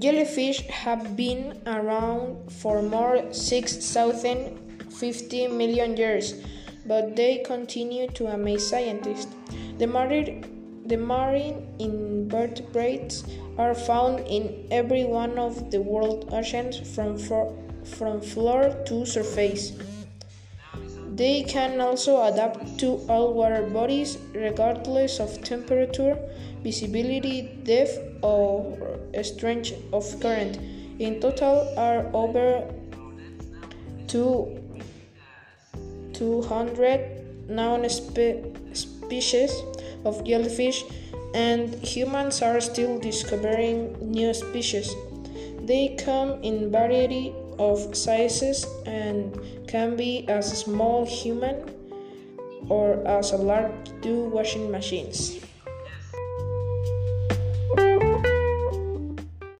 Jellyfish have been around for more 6,050 million years, but they continue to amaze scientists. The marine, the marine invertebrates are found in every one of the world oceans from, from floor to surface. They can also adapt to all water bodies regardless of temperature, visibility, depth, or strength of current. In total, are over two, 200 known spe- species of jellyfish, and humans are still discovering new species. They come in variety of sizes and can be as small human or as a large two washing machines.